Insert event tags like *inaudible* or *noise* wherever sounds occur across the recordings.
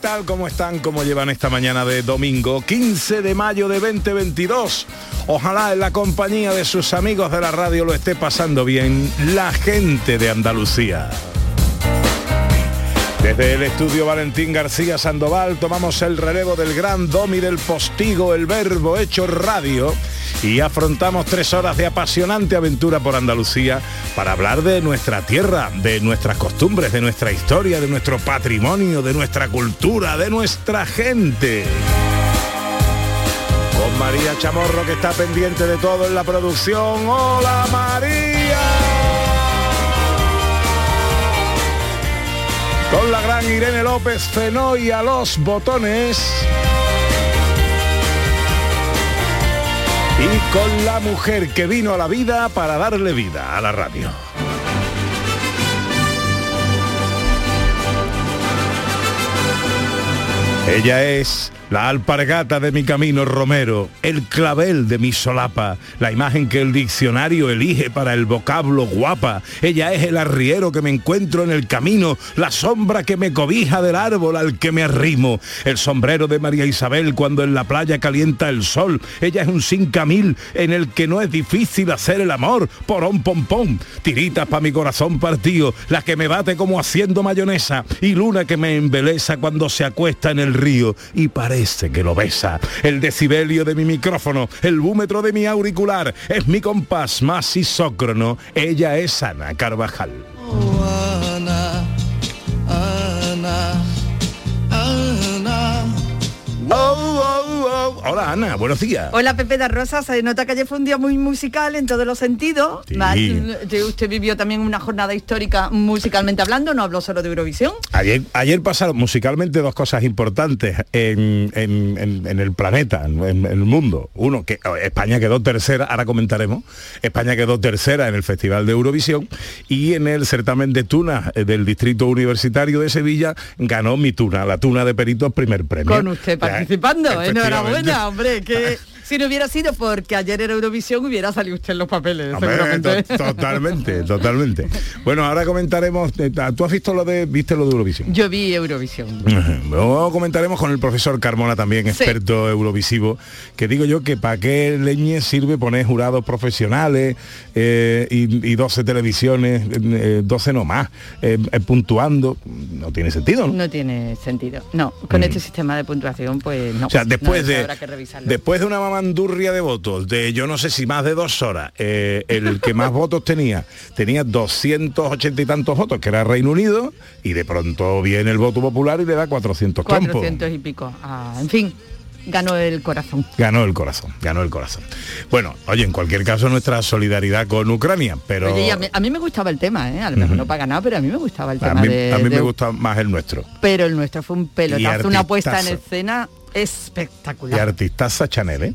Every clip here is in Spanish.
Tal? ¿Cómo están? ¿Cómo llevan esta mañana de domingo 15 de mayo de 2022? Ojalá en la compañía de sus amigos de la radio lo esté pasando bien la gente de Andalucía. Desde el estudio Valentín García Sandoval tomamos el relevo del gran domi del postigo, el verbo hecho radio, y afrontamos tres horas de apasionante aventura por Andalucía para hablar de nuestra tierra, de nuestras costumbres, de nuestra historia, de nuestro patrimonio, de nuestra cultura, de nuestra gente. Con María Chamorro que está pendiente de todo en la producción. ¡Hola María! Con la gran Irene López Fenoy a los botones. Y con la mujer que vino a la vida para darle vida a la radio. Ella es la alpargata de mi camino romero, el clavel de mi solapa, la imagen que el diccionario elige para el vocablo guapa. Ella es el arriero que me encuentro en el camino, la sombra que me cobija del árbol al que me arrimo, el sombrero de María Isabel cuando en la playa calienta el sol. Ella es un mil en el que no es difícil hacer el amor, porón pom pom, tiritas pa' mi corazón partido, la que me bate como haciendo mayonesa. Y luna que me embeleza cuando se acuesta en el río. Y parece que lo besa. El decibelio de mi micrófono, el búmetro de mi auricular, es mi compás más isócrono. Ella es Ana Carvajal. Hola Ana, buenos días. Hola Pepe de Rosa, se nota que ayer fue un día muy musical en todos los sentidos. Sí. Más, eh, usted vivió también una jornada histórica musicalmente hablando, no habló solo de Eurovisión. Ayer, ayer pasaron musicalmente dos cosas importantes en, en- en- en el planeta, en, el mundo. Uno, que oh, España quedó tercera, ahora comentaremos, España quedó tercera en el Festival de Eurovisión y en el certamen de tuna eh, del Distrito Universitario de Sevilla ganó mi tuna, la tuna de peritos primer premio. Con usted participando. efectivamente. Hombre, que si no hubiera sido porque ayer era Eurovisión hubiera salido usted en los papeles, Hombre, totalmente, *laughs* totalmente. Bueno, ahora comentaremos, eh, ¿tú has visto lo de, viste lo de Eurovisión? Yo vi Eurovisión. *laughs* Luego comentaremos con el profesor Carmona también, Sí. experto eurovisivo, que digo yo que para qué leñe sirve poner jurados profesionales eh, y, y 12 televisiones, eh, 12 no más, eh, eh, puntuando, no tiene sentido, ¿no? No tiene sentido. No, con Mm. este sistema de puntuación, pues no. O sea, después No, de habrá que revisarlo. después de una mamandurria de votos, de yo no sé si más de dos horas, eh, el que más *laughs* votos tenía, tenía 280 y tantos votos, que era Reino Unido, y de pronto viene el voto popular y le da 400 campos. 400 y pico. Ah, en fin, ganó el corazón. Ganó el corazón, ganó el corazón. Bueno, oye, en cualquier caso nuestra solidaridad con Ucrania, pero Oye, a, mí, a mí me gustaba el tema, ¿eh? a lo mejor no para ganar, pero a mí me gustaba el a tema mí, de, a mí de- me gusta más el nuestro. Pero el nuestro fue un pelotazo, una puesta en artistazo. Escena Y espectacular. artistaza Chanel, ¿eh?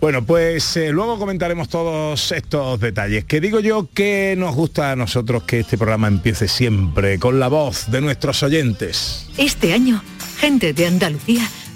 Bueno, pues eh, luego comentaremos todos estos detalles. Que digo yo que nos gusta a nosotros que este programa empiece siempre con la voz de nuestros oyentes. Este año, Gente de Andalucía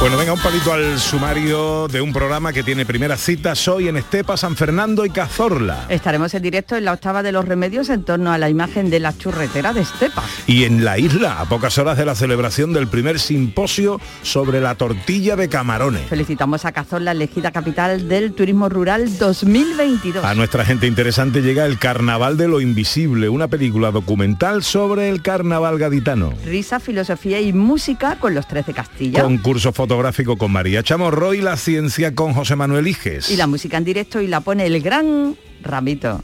Bueno, venga, un palito al sumario de un programa que tiene primeras citas hoy en Estepa, San Fernando y Cazorla. Estaremos en directo en la octava de los remedios en torno a la imagen de la churretera de Estepa. Y en la isla, a pocas horas de la celebración del primer simposio sobre la tortilla de camarones. Felicitamos a Cazorla, elegida capital del turismo rural 2022. A nuestra gente interesante llega El Carnaval de lo Invisible, una película documental sobre el carnaval gaditano. Risa, filosofía y música con los tres de Castilla. Concurso fotográfico con María Chamorro y la ciencia con José Manuel Iges. Y la música en directo y la pone el gran Ramito.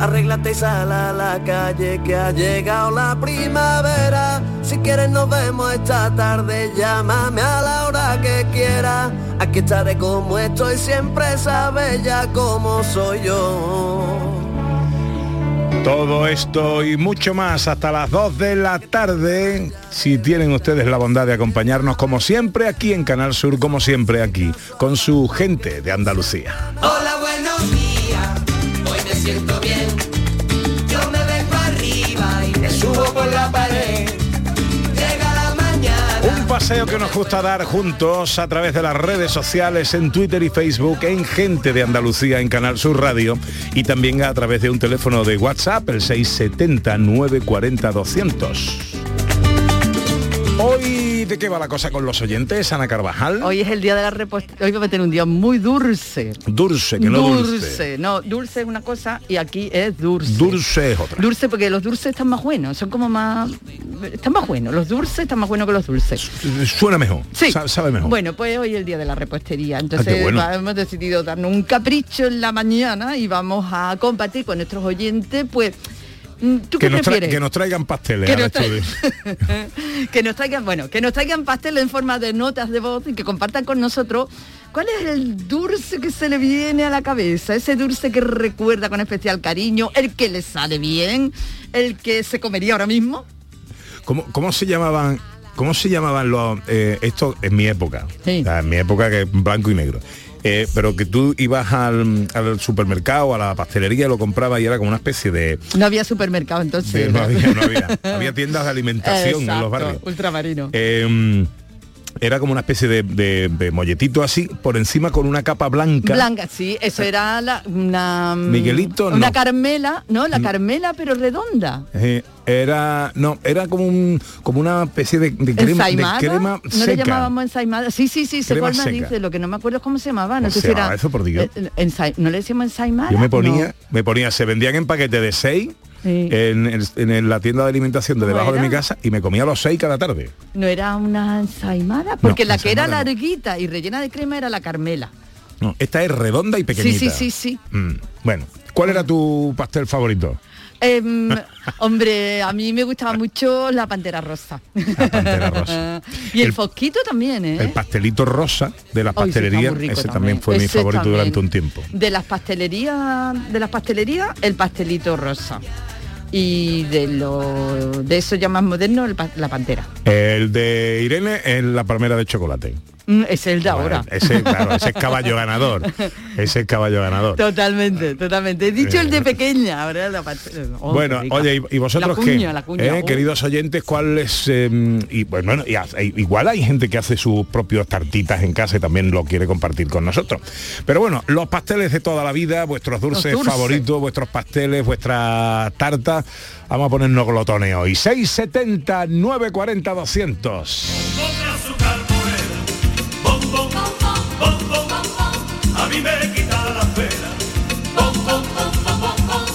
Arréglate y sal a la calle que ha llegado la primavera. Si quieres nos vemos esta tarde, llámame a la hora que quieras. Aquí estaré como estoy, siempre sabes ya cómo soy yo. Todo esto y mucho más hasta las 2 de la tarde, si tienen ustedes la bondad de acompañarnos como siempre aquí en Canal Sur, como siempre aquí, con su gente de Andalucía. Hola, buenos días, hoy me siento bien. Yo me vengo arriba y me subo por la pared. Paseo que nos gusta dar juntos a través de las redes sociales, en Twitter y Facebook, en Gente de Andalucía, en Canal Sur Radio y también a través de un teléfono de WhatsApp, el 670 940 200. Hoy, ¿de qué va la cosa con los oyentes, Ana Carvajal? Hoy es el día de la repostería. Hoy va a tener un día muy dulce. Dulce, que no dulce. No, dulce es una cosa y aquí es dulce. Dulce es otra. Dulce porque los dulces están más buenos, son como más... Están más buenos, los dulces están más buenos que los dulces. Suena mejor. Sí. sa- Sabe mejor. Bueno, pues hoy es el día de la repostería. Entonces Ah, qué bueno. hemos decidido darnos un capricho en la mañana y vamos a compartir con nuestros oyentes, pues, ¿tú que, nos tra- prefieres? que nos traigan pasteles Que nos tra- *laughs* que nos traigan, bueno, que nos traigan pasteles en forma de notas de voz y que compartan con nosotros cuál es el dulce que se le viene a la cabeza, ese dulce que recuerda con especial cariño, el que le sale bien, el que se comería ahora mismo. ¿Cómo, cómo se llamaban? ¿Cómo se llamaban los eh, esto en mi época? Sí. O sea, en mi época que blanco y negro. Eh, pero que tú ibas al, al supermercado, a la pastelería, lo comprabas y era como una especie de... No había supermercado entonces. de- no había, no había. *laughs* Había tiendas de alimentación en los barrios. Ultramarino. Eh, era como una especie de, de- de molletito así, por encima con una capa blanca. Blanca, sí, eso era la, una... mm, Miguelito, Una no. carmela, ¿no? La carmela, pero redonda. Eh, era no era como un como una especie de, de crema, de crema ¿No seca le llamábamos ensaimada? Sí, sí, sí, me seca. dice, lo que no me acuerdo es cómo se llamaba. No ¿Cómo sé se si era... eso, por Dios? eh, ¿No le decíamos ensaimada? Yo me ponía, No. me ponía, se vendían en paquete de seis Sí. en, en la tienda de alimentación de ¿Cómo debajo de mi casa y me comía los seis cada tarde. No era una ensaimada, porque la que era no. larguita y rellena de crema era la carmela. No, esta es redonda y Sí, pequeñita. sí, sí, sí. Mm, Bueno, ¿cuál era tu pastel favorito? Em, hombre, a mí me gustaba mucho la pantera rosa. La pantera rosa. *laughs* y el, El- fosquito también, ¿eh? El pastelito rosa de la pastelería, ese también fue mi favorito también. durante un tiempo. De las pastelerías, de las pastelerías, el pastelito rosa. Y de lo de eso ya más moderno, el la pantera. El de Irene es la palmera de chocolate. Mm, Es el de ahora. Ese, claro, ese es caballo ganador. *laughs* Ese es caballo ganador. Totalmente, totalmente. He dicho el de pequeña, ahora la pastela. Oh, bueno, oye, ¿y, vosotros la qué? cuña, La cuña, ¿Eh, oh. Queridos oyentes, ¿cuál es...? eh, y bueno, bueno, y igual hay gente que hace sus propios tartitas en casa y también lo quiere compartir con nosotros. Pero bueno, los pasteles de toda la vida, vuestros dulces, dulces. favoritos, vuestros pasteles, vuestras tartas, vamos a ponernos glotones hoy. 670 940 200. A mí me quita la pena. Bom, bom, bom, bom, bom, bom.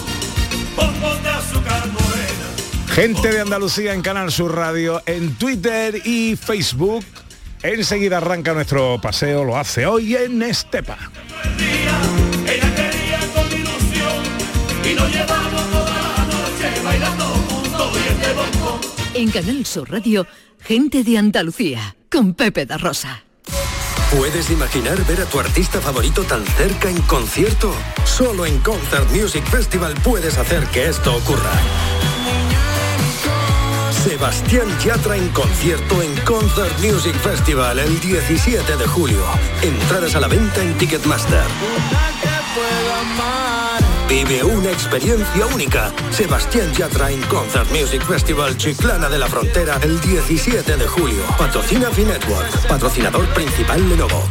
Bombón de azúcar morena. Gente de Andalucía en Canal Sur Radio, en Twitter y Facebook. Enseguida arranca nuestro paseo, lo hace hoy en Estepa. Ella quería con ilusión y nos llevamos toda la noche bailando juntos y este bombón. En Canal Sur Radio, gente de Andalucía, con Pepe da Rosa. ¿Puedes imaginar ver a tu artista favorito tan cerca en concierto? Solo en Concert Music Festival puedes hacer que esto ocurra. Sebastián Yatra en concierto en Concert Music Festival el 17 de julio. Entradas a la venta en Ticketmaster. Vive una experiencia única. Sebastián Yatra en Concert Music Festival Chiclana de la Frontera el 17 de julio. Patrocina Finetwork, patrocinador principal Lenovo.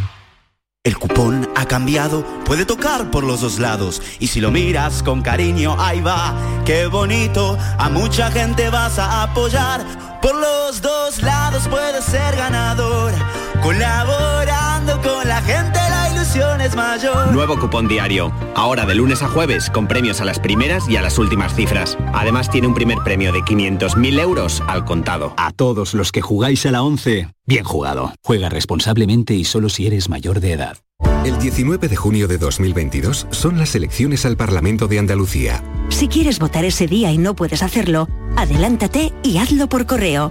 El cupón ha cambiado, puede tocar por los dos lados. Y si lo miras con cariño, ahí va, qué bonito. A mucha gente vas a apoyar. Por los dos lados puedes ser ganador. Colaborando con la gente, la ilusión es mayor. Nuevo cupón diario. Ahora de lunes a jueves con premios a las primeras y a las últimas cifras. Además tiene un primer premio de 500.000 euros al contado. A todos los que jugáis a la 11, bien jugado. Juega responsablemente y solo si eres mayor de edad. El 19 de junio de 2022 son las elecciones al Parlamento de Andalucía. Si quieres votar ese día y no puedes hacerlo, adelántate y hazlo por correo.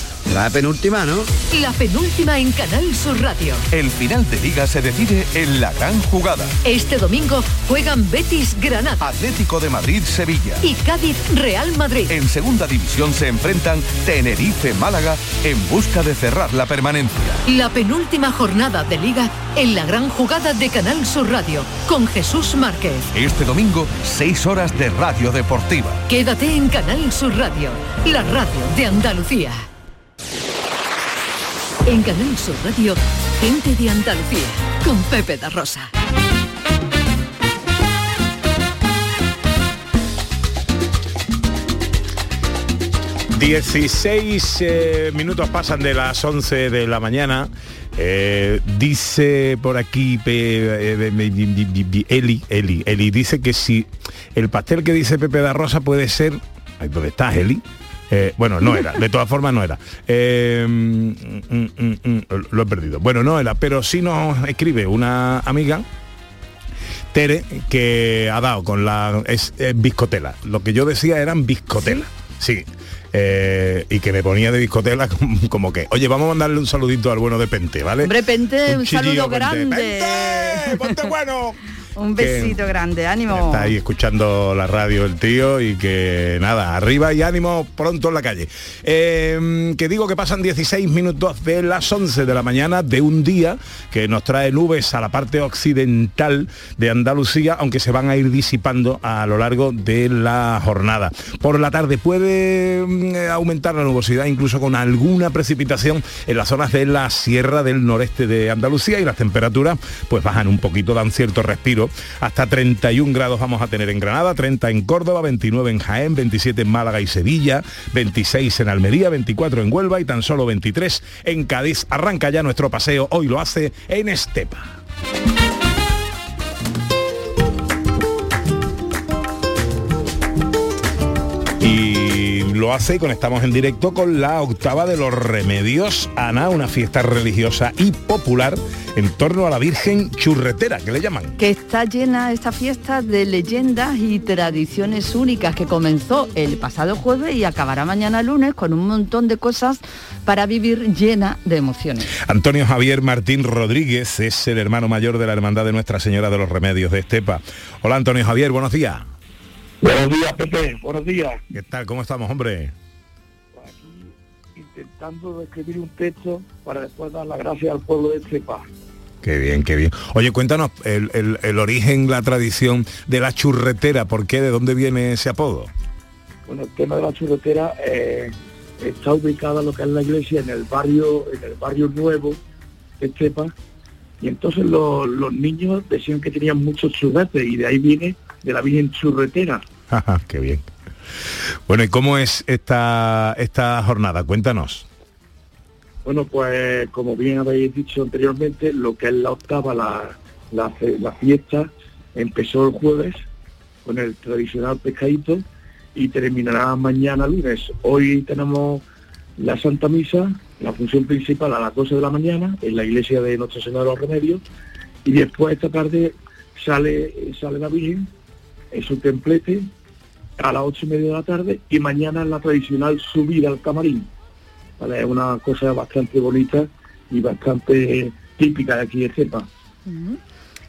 La penúltima, ¿no? La penúltima en Canal Sur Radio. El final de liga se decide en la gran jugada. Este domingo juegan Betis Granada. Atlético de Madrid Sevilla. Y Cádiz Real Madrid. En segunda división se enfrentan Tenerife Málaga en busca de cerrar la permanencia. La penúltima jornada de liga en la gran jugada de Canal Sur Radio con Jesús Márquez. Este domingo, 6 horas de radio deportiva. Quédate en Canal Sur Radio, la radio de Andalucía. En Canal Sur Radio, gente de Andalucía, con Pepe da Rosa. Dieciséis eh, minutos pasan de las 11 de la mañana. Eh, dice por aquí eh, Eli, Eli, Eli dice que si el pastel que dice Pepe da Rosa puede ser. ¿Dónde estás, Eli? Eh, bueno, no era, de todas formas no era. Eh, mm, mm, mm, mm, lo he perdido. Bueno, no era, pero sí nos escribe una amiga, Tere, que ha dado con la es, eh, biscotela. Lo que yo decía eran biscotela. Sí. Eh, y que me ponía de biscotela *laughs* como, como que, oye, vamos a mandarle un saludito al bueno de Pente, ¿vale? Hombre, Pente, un, saludo Pente. grande. ¡Ponte bueno! *laughs* un besito grande, ánimo. Está ahí escuchando la radio el tío y que nada, arriba y ánimo pronto en la calle. Eh, que digo que pasan 16 minutos de las 11 de la mañana de un día que nos trae nubes a la parte occidental de Andalucía, aunque se van a ir disipando a lo largo de la jornada. Por la tarde puede mm, aumentar la nubosidad incluso con alguna precipitación en las zonas de la sierra del noreste de Andalucía y las temperaturas pues bajan un poquito, dan cierto respiro. Hasta 31 grados vamos a tener en Granada, 30 en Córdoba, 29 en Jaén, 27 en Málaga y Sevilla, 26 en Almería, 24 en Huelva y tan solo 23 en Cádiz. Arranca ya nuestro paseo, hoy lo hace en Estepa. Lo hace y conectamos en directo con la octava de los remedios, Ana, una fiesta religiosa y popular en torno a la Virgen Churretera, que le llaman. que está llena esta fiesta de leyendas y tradiciones únicas que comenzó el pasado jueves y acabará mañana lunes con un montón de cosas para vivir llena de emociones. Antonio Javier Martín Rodríguez es el hermano mayor de la Hermandad de Nuestra Señora de los Remedios de Estepa. Hola Antonio Javier, buenos días. Buenos días, Pepe. Buenos días. ¿Qué tal? ¿Cómo estamos, hombre? Intentando escribir un texto para después dar las gracias al pueblo de Estepa. Qué bien, qué bien. Oye, cuéntanos el, el- el origen, la tradición de la churretera, ¿por qué? ¿De dónde viene ese apodo? Bueno, el tema de la churretera eh, está ubicada lo que es la iglesia en el barrio, en el barrio nuevo de Estepa. Y entonces los, los niños decían que tenían muchos churretes y de ahí viene de la Virgen Churretera. *laughs* Qué bien. Bueno, ¿y cómo es esta, esta jornada? Cuéntanos. Bueno, pues como bien habéis dicho anteriormente, lo que es la octava, la, la fiesta, empezó el jueves con el tradicional pescadito y terminará mañana lunes. Hoy tenemos la Santa Misa, la función principal a las 12 de la mañana en la iglesia de Nuestra Señora de los Remedios y después esta tarde sale, sale la Virgen en su templete a las ocho y media de la tarde y mañana la tradicional subida al camarín. ¿Vale? Es una cosa bastante bonita y bastante típica de aquí de Cepa.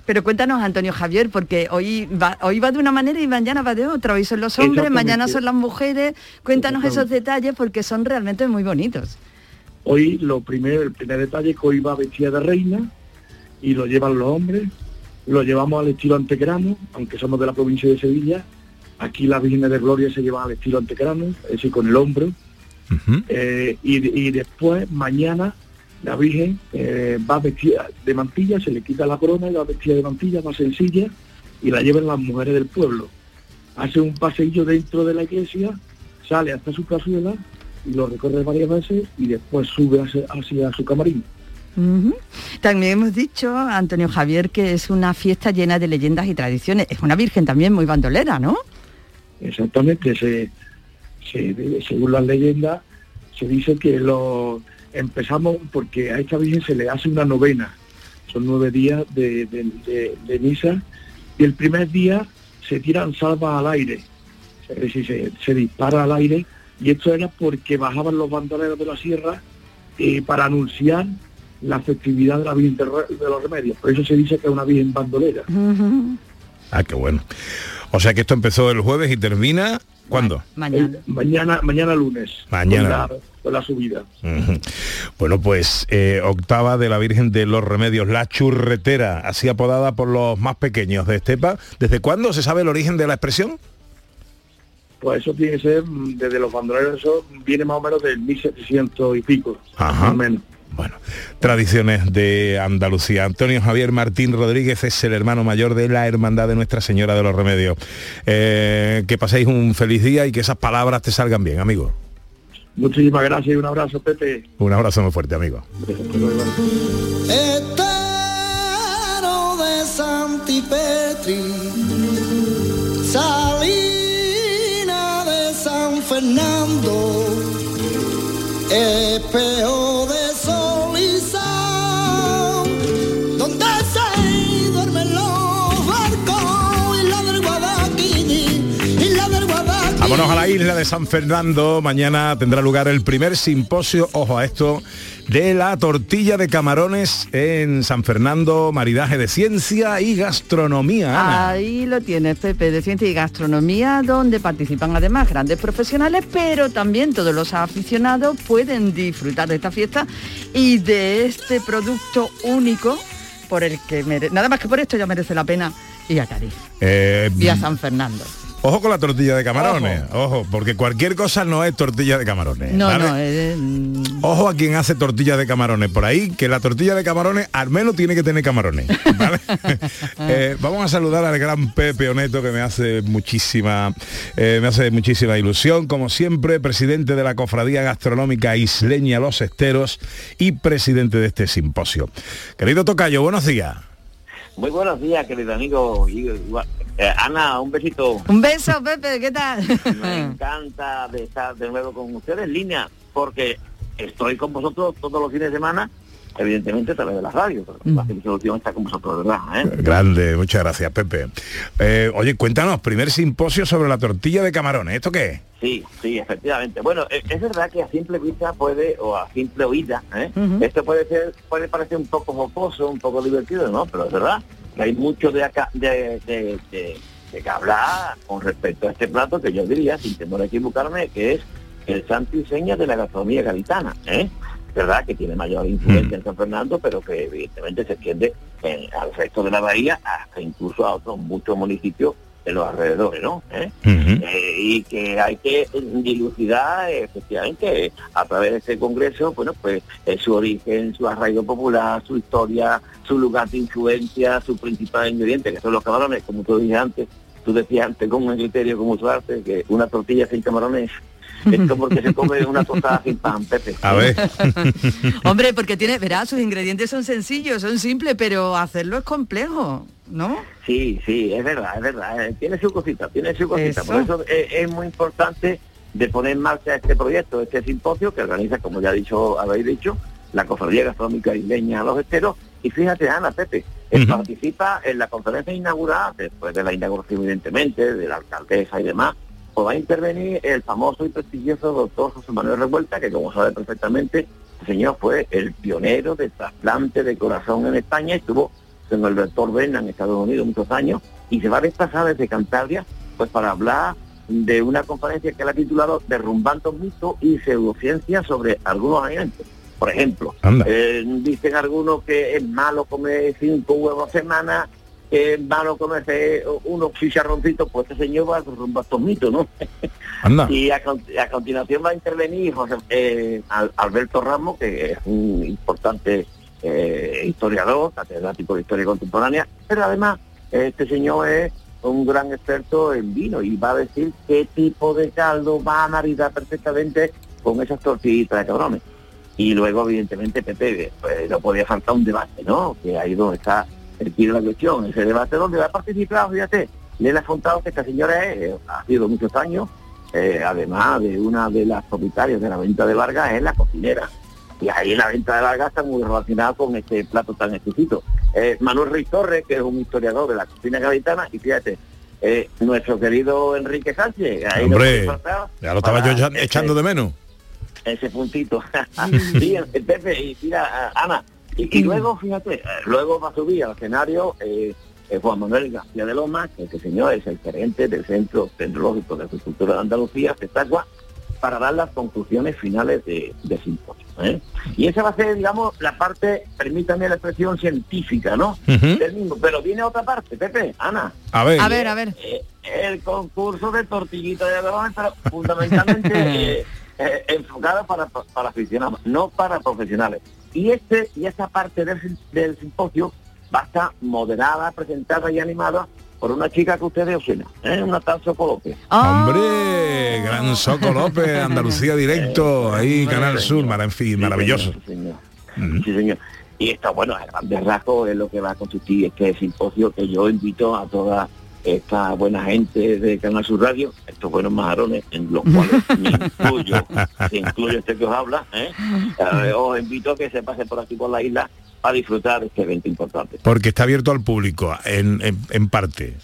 Pero cuéntanos, Antonio Javier, porque hoy va, hoy va de una manera y mañana va de otra. Hoy son los hombres, mañana son las mujeres. Cuéntanos esos detalles porque son realmente muy bonitos. Hoy lo primero, el primer detalle es que hoy va vestida de reina y lo llevan los hombres. Lo llevamos al estilo antequerano, aunque somos de la provincia de Sevilla. Aquí las Virgen de Gloria se llevan al estilo antequerano, es decir, con el hombro. Eh, y, y después, mañana, la Virgen eh, va vestida de mantilla, se le quita la corona y va vestida de mantilla, más sencilla, y la llevan las mujeres del pueblo. Hace un paseillo dentro de la iglesia, sale hasta su cazuela y lo recorre varias veces y después sube hacia, hacia su camarín. También hemos dicho, Antonio Javier, que es una fiesta llena de leyendas y tradiciones. Es una virgen también muy bandolera, ¿no? Exactamente, se, se- según las leyendas, se dice que lo empezamos porque a esta Virgen se le hace una novena. Son nueve días de, misa y el primer día se tiran salvas al aire, es decir, se, se dispara al aire y esto era porque bajaban los bandoleros de la sierra eh, para anunciar la festividad de la Virgen de, los Remedios. Por eso se dice que es una Virgen bandolera. Ah, qué bueno. O sea que esto empezó el jueves y termina ¿cuándo? Mañana. mañana, mañana lunes. Mañana. Con la, con la subida. Bueno, pues eh, octava de la Virgen de los Remedios, la churretera, así apodada por los más pequeños de Estepa. ¿Desde cuándo se sabe el origen de la expresión? Pues eso tiene que ser mm, desde los bandoleros, eso viene más o menos del 1700 y pico. Ajá. Más o menos. Tradiciones de Andalucía. Antonio Javier Martín Rodríguez es el hermano mayor de la Hermandad de Nuestra Señora de los Remedios. Eh, que paséis un feliz día y que esas palabras te salgan bien, amigo. Muchísimas gracias y un abrazo, Pepe. Un abrazo muy fuerte, amigo. De Santi Petri, Salina de San Fernando, espejo de Vámonos a la isla de San Fernando. Mañana tendrá lugar el primer simposio, ojo a esto, de la tortilla de camarones en San Fernando, maridaje de ciencia y gastronomía. Ana. Ahí lo tienes, Pepe, de Ciencia y Gastronomía, donde participan además grandes profesionales, pero también todos los aficionados pueden disfrutar de esta fiesta y de este producto único por el que mere- nada más que por esto ya merece la pena ir a Cádiz Eh, y a San Fernando. Ojo con la tortilla de camarones, ojo. porque cualquier cosa no es tortilla de camarones. No, ¿vale? no, eh, mm, Ojo a quien hace tortilla de camarones por ahí, que la tortilla de camarones al menos tiene que tener camarones. *laughs* ¿vale? Eh, vamos a saludar al gran Pepe Oneto que me hace muchísima, eh, me hace muchísima ilusión, como siempre, presidente de la Cofradía Gastronómica Isleña Los Esteros y presidente de este simposio. Querido Tocayo, buenos días. Muy buenos días, querido amigo. Eh, Ana, un besito. Un beso, Pepe, ¿qué tal? Me encanta de estar de nuevo con ustedes en línea, porque estoy con vosotros todos los fines de semana, evidentemente a través de la radio, pero Mm. la ilusión está con vosotros, ¿verdad? ¿eh? Grande, muchas gracias, Pepe. Eh, oye, cuéntanos, primer simposio sobre la tortilla de camarones. ¿Esto qué es? Sí, sí, efectivamente. Bueno, e- es verdad que a simple vista puede, o a simple oída, ¿eh? Esto puede ser, puede parecer un poco jocoso, un poco divertido, ¿no? Pero es verdad que hay mucho de acá, de, de, de- de que hablar con respecto a este plato que yo diría, sin temor a equivocarme, que es el santo y seña de la gastronomía gaditana, ¿eh? Verdad que tiene mayor influencia en San Fernando, pero que evidentemente se extiende en- al resto de la bahía, hasta incluso a otros muchos municipios de los alrededores, ¿no? ¿Eh? Eh, y que hay que dilucidar efectivamente a través de este congreso, bueno, pues eh, su origen, su arraigo popular, su historia, su lugar de influencia, su principal ingrediente, que son los camarones, como tú dije antes, tú decías antes con un criterio como tu arte, que una tortilla sin camarones Esto porque se come una tostada sin pan, Pepe. A ver. *laughs* Hombre, porque tiene, verás, sus ingredientes son sencillos, son simples, pero hacerlo es complejo, ¿no? Sí, sí, es verdad, es verdad. eh, Tiene su cosita, tiene su cosita. Por Eso. es, es muy importante de poner en marcha este proyecto, este simposio que organiza, como ya dicho, habéis dicho, la Cofradía Gastronómica Isleña Los Esteros. Y fíjate, Ana, Pepe, él participa en la conferencia inaugural, después de la inauguración, evidentemente, de la alcaldesa y demás, pues va a intervenir el famoso y prestigioso doctor José Manuel Revuelta, que como sabe perfectamente, el señor fue el pionero de trasplante de corazón en España, estuvo con el doctor Berna en Estados Unidos muchos años, y se va a desplazar desde Cantabria, pues para hablar de una conferencia que él ha titulado Derrumbando mitos y pseudociencias sobre algunos alimentos. Por ejemplo, eh, dicen algunos que es malo comer cinco huevos a semana, que es malo comerse unos chicharroncitos, pues este señor va a estos mitos, ¿no? *laughs* Anda. Y a, con- a continuación va a intervenir José, eh, Al- Alberto Ramos, que es un importante eh, historiador, catedrático de historia contemporánea, pero además este señor es un gran experto en vino y va a decir qué tipo de caldo va a maridar perfectamente con esas tortillitas de cabrones. Y luego, evidentemente, Pepe, pues no podía faltar un debate, ¿no? Que ahí donde está de la cuestión, ese debate donde va a participar, fíjate, Lela Fontado, que esta señora es, eh, ha sido muchos años, eh, además de una de las propietarias de la venta de Vargas, es la cocinera. Y ahí la venta de Vargas está muy relacionada con este plato tan exquisito. Eh, Manuel Ruiz Torres, que es un historiador de la cocina gaditana, y fíjate, eh, nuestro querido Enrique Sánchez, ahí Hombre, ya lo estaba yo echando de menos. ese puntito. *laughs* sí, Pepe, y mira, Ana, y, y luego, fíjate, eh, luego va a subir al escenario eh, eh, Juan Manuel García de Loma, que este señor es el gerente del Centro Tecnológico de Agricultura de Andalucía, Petagua, para dar las conclusiones finales de, de simposio. ¿eh? Y esa va a ser, digamos, la parte, permítame la expresión científica, ¿no? Ujú. Del mismo. Pero viene otra parte, Pepe, Ana. A ver. A ver, a ver. Eh, el concurso de tortillita de algodón, pero fundamentalmente *laughs* eh, eh, enfocado para, para aficionados, no para profesionales. Y este y esta parte del, del simposio va a estar moderada, presentada y animada por una chica que ustedes opcionan, ¿eh? una tal Soco López. Hombre, gran Soco López, *laughs* Andalucía directo, ahí Canal Sur, en fin, maravilloso. Sí, señor. Sí, señor. Y esto, bueno, a grandes rasgos es lo que va a consistir este simposio que yo invito a toda esta buena gente de Canal Sur Radio, estos buenos majarones, en los cuales me incluyo, *laughs* se incluye este que os habla, ¿eh? Eh, os invito a que se pase por aquí por la isla a disfrutar de este evento importante. Porque está abierto al público, en, en, en parte.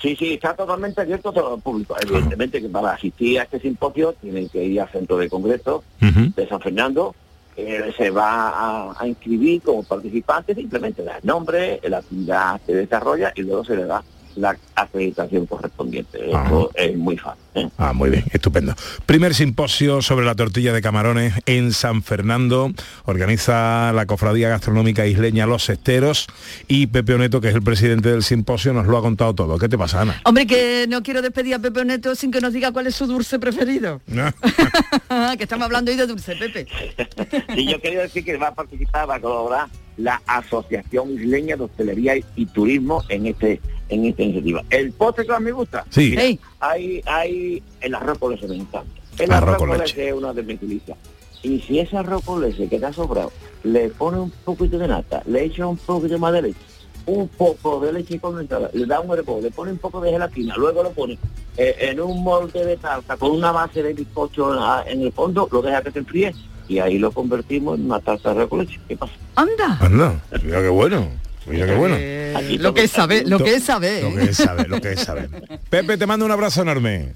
Sí, sí, está totalmente abierto todo el público. Evidentemente que para asistir a este simposio tienen que ir al centro de congreso de San Fernando. eh, se va a, a inscribir como participante, simplemente da el nombre, la actividad se desarrolla y luego se le da la acreditación correspondiente. Esto es muy fácil. ¿eh? Ah, muy bien, estupendo. Primer simposio sobre la tortilla de camarones en San Fernando. Organiza la Cofradía Gastronómica Isleña Los Esteros y Pepe Oneto, que es el presidente del simposio, nos lo ha contado todo. ¿Qué te pasa, Ana? Hombre, que no quiero despedir a Pepe Neto sin que nos diga cuál es su dulce preferido. *laughs* *laughs* que estamos hablando hoy de dulce, Pepe. *laughs* Y yo quería decir que va a participar, va a colaborar la Asociación Isleña de Hostelería y Turismo en este en esta iniciativa. El postre que más me gusta, Sí. mira, hay, hay el arroz con leche me encanta. El Arroz arroz con leche. leche es una de mis delicias. Y si ese arroz con leche que te ha sobrado, le pone un poquito de nata, le echa un poquito más de leche, un poco de leche condensada, le da un hervor, le pone un poco de gelatina, luego lo pone eh, en un molde de tarta con una base de bizcocho en, la- en el fondo, lo deja que se enfríe y ahí lo convertimos en una tarta de arroz con leche. ¿Qué pasa? Anda. Anda, mira qué bueno. Mira qué bueno. Eh, lo que es saber, lo que es saber. Lo que es saber, lo que es saber. *laughs* Pepe, te mando un abrazo enorme.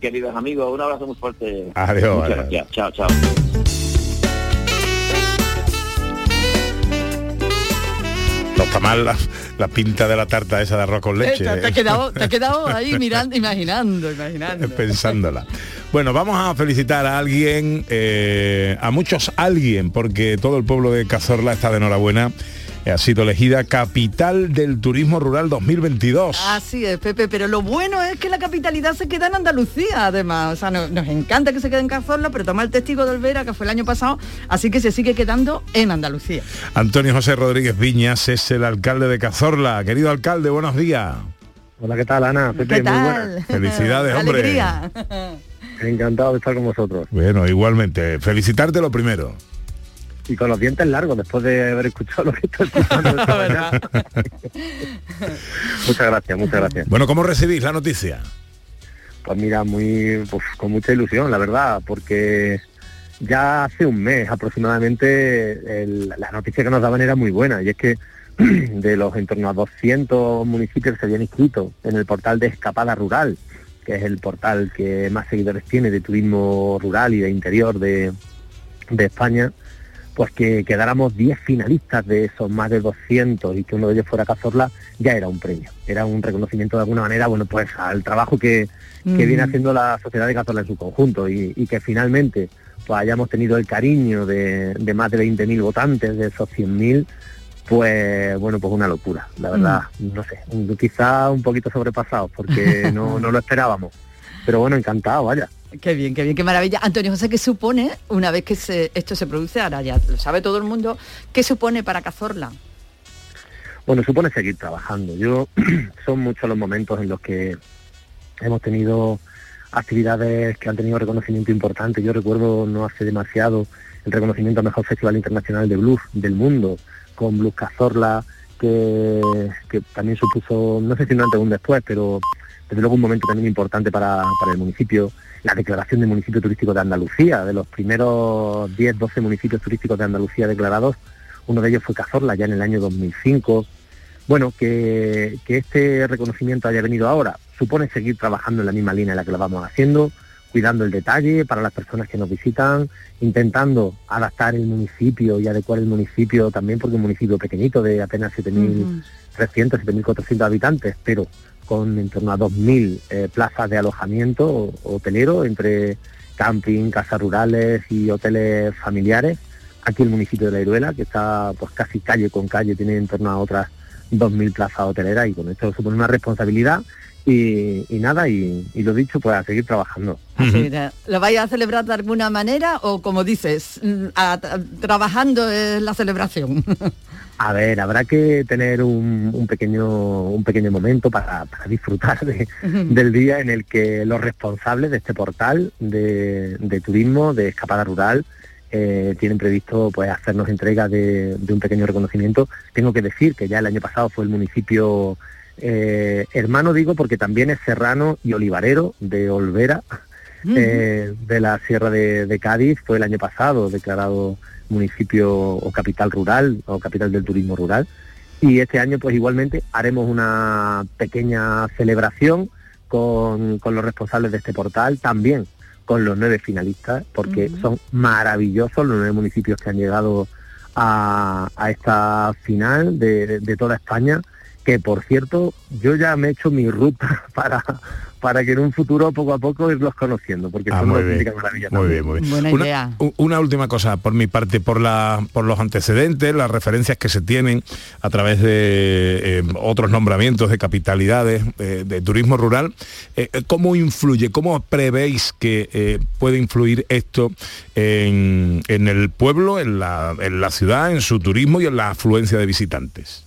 Queridos amigos, un abrazo muy fuerte. Adiós, Muchas adiós. gracias. Chao, chao. No está mal la, la pinta de la tarta esa de arroz con Eh, leche. te, te ¿eh? ha quedado, te ha *laughs* quedado ahí mirando, imaginando, imaginando. *laughs* pensándola. Bueno, vamos a felicitar a alguien, eh, a muchos alguien, porque todo el pueblo de Cazorla está de enhorabuena. Ha sido elegida capital del turismo rural 2022. Así es, Pepe, pero lo bueno es que la capitalidad se queda en Andalucía, además. O sea, no- nos encanta que se quede en Cazorla, pero toma el testigo de Olvera, que fue el año pasado, así que se sigue quedando en Andalucía. Antonio José Rodríguez Viñas es el alcalde de Cazorla. Querido alcalde, buenos días. Hola, ¿qué tal, Ana? Pepe, ¿Qué muy tal? *laughs* Felicidades, hombre. alegría. Encantado de estar con vosotros. Bueno, igualmente. Felicitarte lo primero. Y con los dientes largos, después de haber escuchado lo que estoy escuchando. *laughs* muchas gracias, muchas gracias. Bueno, ¿cómo recibís la noticia? Pues mira, muy pues, con mucha ilusión, la verdad, porque ya hace un mes aproximadamente el- la noticia que nos daban era muy buena y es que *clears throat* de los en torno a 200 municipios que se habían inscrito en el portal de Escapada Rural, que es el portal que más seguidores tiene de turismo rural y de interior de, de España, pues que quedáramos 10 finalistas de esos más de 200 y que uno de ellos fuera Cazorla, ya era un premio, era un reconocimiento de alguna manera, bueno, pues al trabajo que, que Mm. viene haciendo la sociedad de Cazorla en su conjunto y, y que finalmente pues hayamos tenido el cariño de, de más de 20.000 votantes, de esos 100.000, pues bueno, pues una locura, la verdad, no sé, quizá un poquito sobrepasados porque no, *laughs* no lo esperábamos, pero bueno, encantado, vaya. Qué bien, qué bien, qué maravilla. Antonio José, ¿qué supone, una vez que esto se produce, ahora ya lo sabe todo el mundo, qué supone para Cazorla? Bueno, supone seguir trabajando. Yo *clears throat* son muchos los momentos en los que hemos tenido actividades que han tenido reconocimiento importante. Yo recuerdo no hace demasiado el reconocimiento al mejor festival internacional de blues del mundo con Blues Cazorla, que, también supuso, no sé si un antes o un después, pero desde luego un momento también importante para el municipio. La declaración de municipio turístico de Andalucía, de los primeros 10, 12 municipios turísticos de Andalucía declarados, uno de ellos fue Cazorla ya en el año 2005. Bueno, que, que este reconocimiento haya venido ahora supone seguir trabajando en la misma línea en la que lo vamos haciendo, cuidando el detalle para las personas que nos visitan, intentando adaptar el municipio y adecuar el municipio también porque es un municipio pequeñito de apenas 7.300, 7.400 habitantes, pero con en torno a 2.000 eh, plazas de alojamiento hotelero entre camping, casas rurales y hoteles familiares. Aquí el municipio de La Iruela, que está pues casi calle con calle, tiene en torno a otras 2.000 plazas hoteleras y con esto supone una responsabilidad y, y nada, y, y lo dicho, pues a seguir trabajando. Así, de- ¿Lo vais a celebrar de alguna manera o, como dices, mm, a- a- trabajando en la celebración? *laughs* A ver, habrá que tener un, un pequeño un pequeño momento para, para disfrutar de- del día en el que los responsables de este portal de, de turismo, de escapada rural, eh, tienen previsto pues hacernos entrega de, de un pequeño reconocimiento. Tengo que decir que ya el año pasado fue el municipio eh, hermano, digo, porque también es serrano y olivarero de Olvera, eh, de la Sierra de, de Cádiz, fue el año pasado declarado municipio o capital rural o capital del turismo rural. Y este año pues igualmente haremos una pequeña celebración con, con los responsables de este portal, también con los nueve finalistas, porque son maravillosos los nueve municipios que han llegado a, a esta final de, de toda España, que por cierto yo ya me he hecho mi ruta *laughs* para, para que en un futuro poco a poco irlos conociendo, porque Ah, son muy una bien, auténtica maravilla Muy también. bien, muy bien. Buena una, idea. una última cosa por mi parte, por, la, por los antecedentes, las referencias que se tienen a través de eh, otros nombramientos de capitalidades eh, de turismo rural. eh, ¿Cómo influye, cómo prevéis que eh, puede influir esto en, en el pueblo, en la, en la ciudad, en su turismo y en la afluencia de visitantes?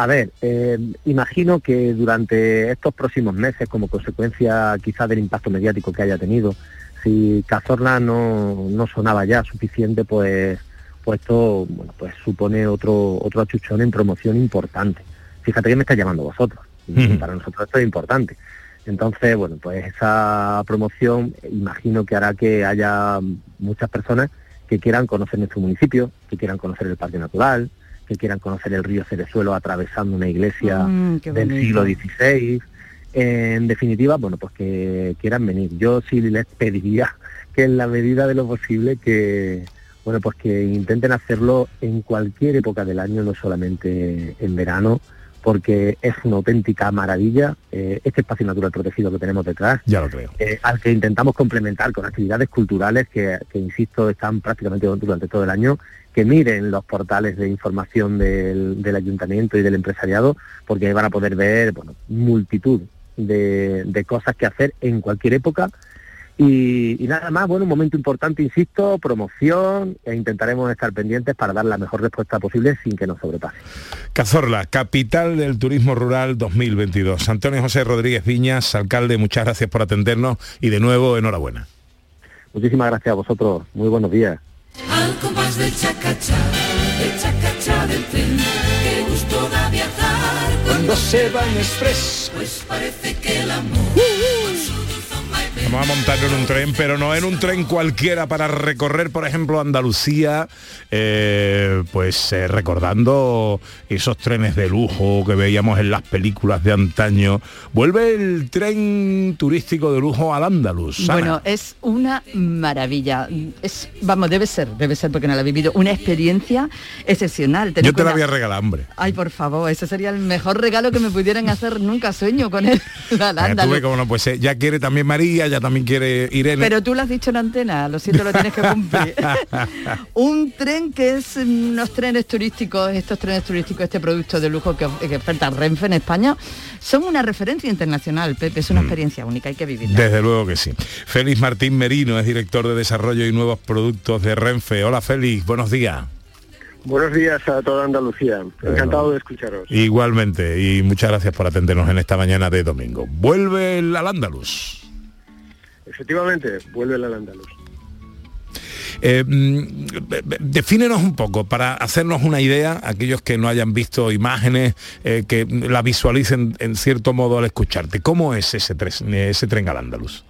A ver, eh, imagino que durante estos próximos meses, como consecuencia quizás del impacto mediático que haya tenido, si Cazorla no, no sonaba ya suficiente, pues, pues esto bueno, pues supone otro, otro achuchón en promoción importante. Fíjate que me está llamando vosotros. *laughs* Para nosotros esto es importante. Entonces, bueno, pues esa promoción imagino que hará que haya muchas personas que quieran conocer nuestro municipio, que quieran conocer el parque natural, que quieran conocer el río Cerezuelo atravesando una iglesia Mm, del siglo XVI. En definitiva, bueno, pues que quieran venir. Yo sí les pediría que en la medida de lo posible que, bueno, pues que intenten hacerlo en cualquier época del año, no solamente en verano, porque es una auténtica maravilla eh, este espacio natural protegido que tenemos detrás Ya lo creo. eh, al que intentamos complementar con actividades culturales que, que, insisto, están prácticamente durante todo el año, que miren los portales de información del, del ayuntamiento y del empresariado, porque van a poder ver bueno, multitud de, de cosas que hacer en cualquier época Y, y nada más, bueno, un momento importante, insisto, promoción e intentaremos estar pendientes para dar la mejor respuesta posible sin que nos sobrepase. Cazorla, capital del turismo rural 2022. Antonio José Rodríguez Viñas, alcalde, muchas gracias por atendernos y de nuevo enhorabuena. Muchísimas gracias a vosotros, muy buenos días. Al compás del chacachá, el chacachá del tren, qué gusto da viajar Cuando se va en express. Pues parece que el amor Vamos a montarlo en un tren, pero no en un tren cualquiera para recorrer, por ejemplo, Andalucía, eh, pues eh, recordando esos trenes de lujo que veíamos en las películas de antaño. Vuelve el tren turístico de lujo al Andalus. Ana. Bueno, es una maravilla. Es, vamos, debe ser, debe ser porque no la he vivido. Una experiencia excepcional. Yo te la voy a regalar, hombre. Ay, por favor, ese sería el mejor regalo que me pudieran hacer nunca sueño con él. al *laughs* tú Andaluz. ves cómo no, pues eh, ya quiere también María, ya también quiere Irene. Pero tú lo has dicho en antena, lo siento, lo tienes que cumplir. *laughs* un tren que es mm, unos trenes turísticos, estos trenes turísticos, este producto de lujo que, que oferta Renfe en España, son una referencia internacional, Pepe, es una experiencia única, hay que vivirla. Desde luego que sí. Félix Martín Merino es director de desarrollo y nuevos productos de Renfe. Hola Félix, buenos días. Buenos días a toda Andalucía. Encantado de escucharos. Igualmente, y muchas gracias por atendernos en esta mañana de domingo. Vuelve el al Andalus. Efectivamente, vuelve el Andaluz. Eh, mm, defínenos un poco para hacernos una idea, aquellos que no hayan visto imágenes, eh, que la visualicen en cierto modo al escucharte. ¿Cómo es ese, tren- ese tren al Andalus?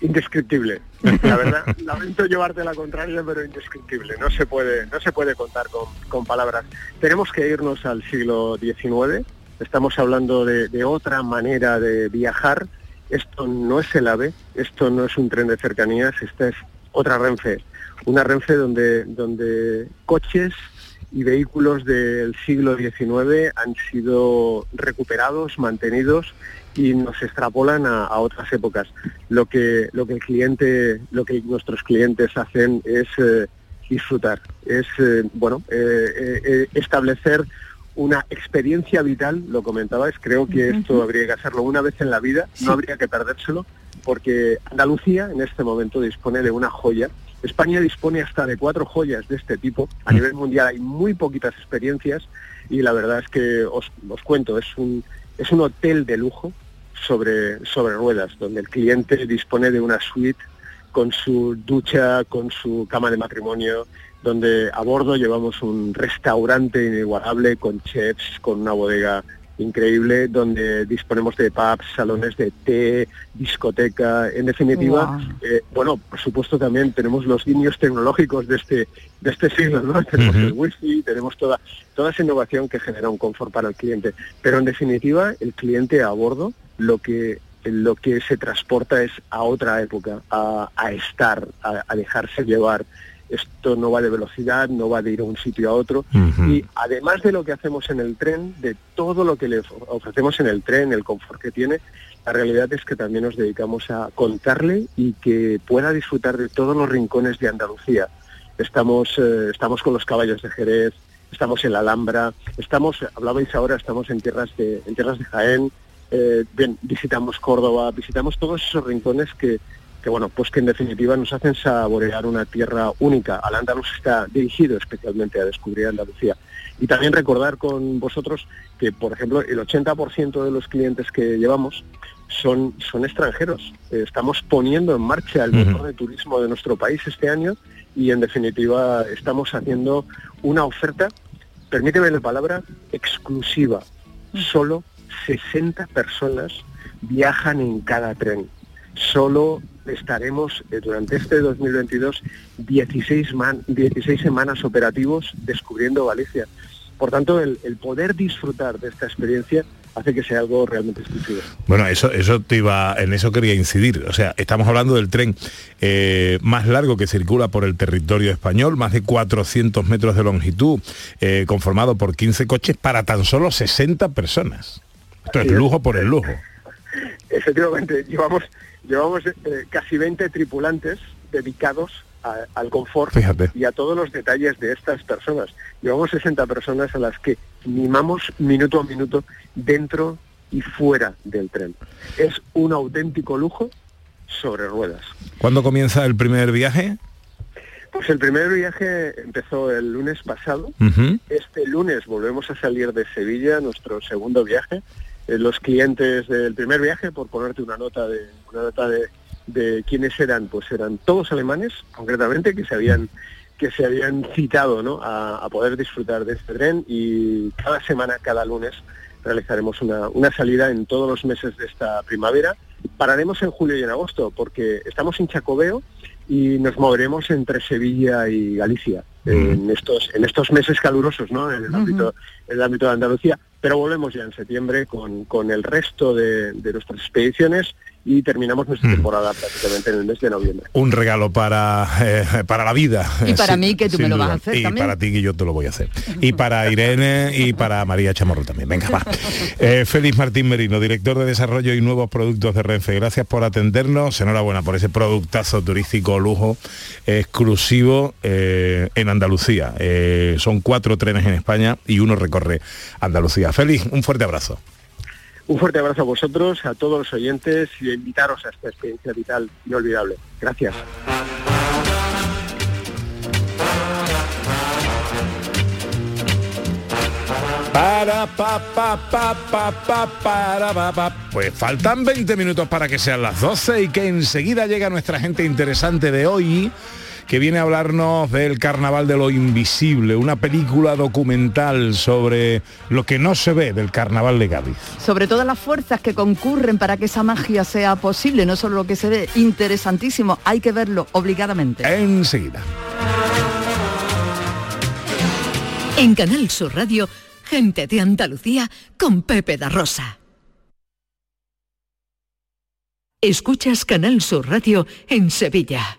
Indescriptible. *laughs* La verdad, lamento llevarte la contraria, pero indescriptible. No se puede, no se puede contar con, con palabras. Tenemos que irnos al siglo XIX. Estamos hablando de, de otra manera de viajar. Esto no es el AVE, esto no es un tren de cercanías, esta es otra Renfe. Una Renfe donde, donde coches y vehículos del siglo XIX han sido recuperados, mantenidos y nos extrapolan a, otras épocas. Lo que, lo que el cliente, lo que nuestros clientes hacen es eh, disfrutar, es eh, bueno eh, establecer una experiencia vital, lo comentabais, creo que esto habría que hacerlo una vez en la vida, no habría que perdérselo, porque Andalucía en este momento dispone de una joya. España dispone hasta de cuatro joyas de este tipo. A nivel mundial hay muy poquitas experiencias y la verdad es que os, os cuento, es un, es un hotel de lujo sobre, sobre ruedas, donde el cliente dispone de una suite con su ducha, con su cama de matrimonio, donde a bordo llevamos un restaurante inigualable con chefs, con una bodega increíble, donde disponemos de pubs, salones de té, discoteca, en definitiva, eh, bueno, por supuesto también tenemos los guiños tecnológicos de este, de este siglo, ¿no? *laughs* Tenemos el wifi, tenemos toda, toda esa innovación que genera un confort para el cliente. Pero en definitiva, el cliente a bordo lo que lo que se transporta es a otra época, a, a estar, a, a dejarse llevar. Esto no va de velocidad, no va de ir a un sitio a otro. Y además de lo que hacemos en el tren, de todo lo que le of- ofrecemos en el tren, el confort que tiene, la realidad es que también nos dedicamos a contarle y que pueda disfrutar de todos los rincones de Andalucía. Estamos, eh, estamos con los caballos de Jerez, estamos en la Alhambra, estamos, hablabais ahora, estamos en tierras de, en tierras de Jaén, eh, bien, visitamos Córdoba, visitamos todos esos rincones que, que, bueno, pues que en definitiva nos hacen saborear una tierra única. Al Andaluz está dirigido especialmente a descubrir Andalucía. Y también recordar con vosotros que, por ejemplo, el 80% de los clientes que llevamos son, son extranjeros. Eh, estamos poniendo en marcha el motor de turismo de nuestro país este año y, en definitiva, estamos haciendo una oferta, permíteme la palabra, exclusiva. Solo 60 personas viajan en cada tren. Solo estaremos eh, durante este 2022 16, man- 16 semanas operativos descubriendo Galicia. Por tanto, el, el poder disfrutar de esta experiencia hace que sea algo realmente exclusivo. Bueno, eso, eso te iba, en eso quería incidir. O sea, estamos hablando del tren eh, más largo que circula por el territorio español, más de 400 metros de longitud, eh, conformado por 15 coches para tan solo 60 personas. Esto es. lujo por el lujo. *laughs* Efectivamente, llevamos, llevamos eh, casi 20 tripulantes dedicados a- al confort Fíjate. y a todos los detalles de estas personas. Llevamos 60 personas a las que mimamos minuto a minuto dentro y fuera del tren. Es un auténtico lujo sobre ruedas. ¿Cuándo comienza el primer viaje? Pues el primer viaje empezó el lunes pasado. Este lunes volvemos a salir de Sevilla, nuestro segundo viaje. Eh, los clientes del primer viaje, por ponerte una nota de una nota de, quiénes eran, pues eran todos alemanes, concretamente, que se habían que se habían citado ¿no? a, a poder disfrutar de este tren y cada semana, cada lunes, realizaremos una, una salida en todos los meses de esta primavera. Pararemos en julio y en agosto porque estamos en Chacobeo y nos moveremos entre Sevilla y Galicia en estos en estos meses calurosos ¿no? en el ámbito en el ámbito de Andalucía pero volvemos ya en septiembre con, con el resto de, de nuestras expediciones y terminamos nuestra temporada prácticamente en el mes de noviembre Un regalo para, eh, para la vida. Y para mí, que tú me lo vas a hacer Y también. para ti que yo te lo voy a hacer. Y para Irene y para María Chamorro también. Venga, va. *laughs* Eh, Félix Martín Merino, director de Desarrollo y Nuevos Productos de Renfe. Gracias por atendernos. Enhorabuena por ese productazo turístico lujo exclusivo eh, en Andalucía. Eh, son cuatro trenes en España y uno recorre Andalucía. Félix, un fuerte abrazo. un fuerte abrazo a vosotros a todos los oyentes y a invitaros a esta experiencia vital inolvidable gracias Para, pa, pa, pa, pa, pa, para, pa, pa. Pues faltan 20 minutos para que sean las 12 y que enseguida llega nuestra gente interesante de hoy que viene a hablarnos del Carnaval de lo Invisible, una película documental sobre lo que no se ve del Carnaval de Cádiz. Sobre todas las fuerzas que concurren para que esa magia sea posible, no solo lo que se ve, interesantísimo, hay que verlo obligadamente. Enseguida. En Canal Sur Radio, gente de Andalucía con Pepe da Rosa. Escuchas Canal Sur Radio en Sevilla.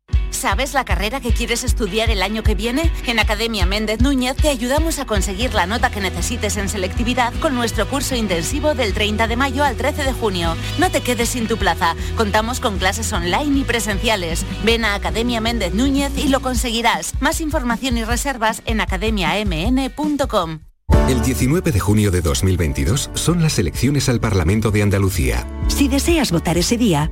¿Sabes la carrera que quieres estudiar el año que viene? En Academia Méndez Núñez te ayudamos a conseguir la nota que necesites en selectividad con nuestro curso intensivo del 30 de mayo al 13 de junio. No te quedes sin tu plaza. Contamos con clases online y presenciales. Ven a Academia Méndez Núñez y lo conseguirás. Más información y reservas en academiamn.com. El 19 de junio de 2022 son las elecciones al Parlamento de Andalucía. Si deseas votar ese día,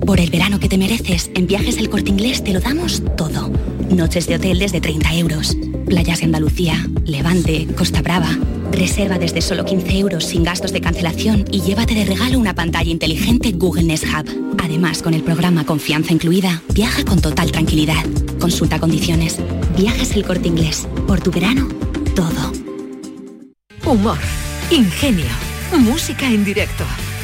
Por el verano que te mereces, en Viajes El Corte Inglés te lo damos todo. Noches de hotel desde 30 euros. Playas de Andalucía, Levante, Costa Brava. Reserva desde solo 15 euros sin gastos de cancelación y llévate de regalo una pantalla inteligente Google Nest Hub. Además, con el programa Confianza incluida, viaja con total tranquilidad. Consulta condiciones. Viajes El Corte Inglés. Por tu verano, todo. Humor, ingenio, música en directo,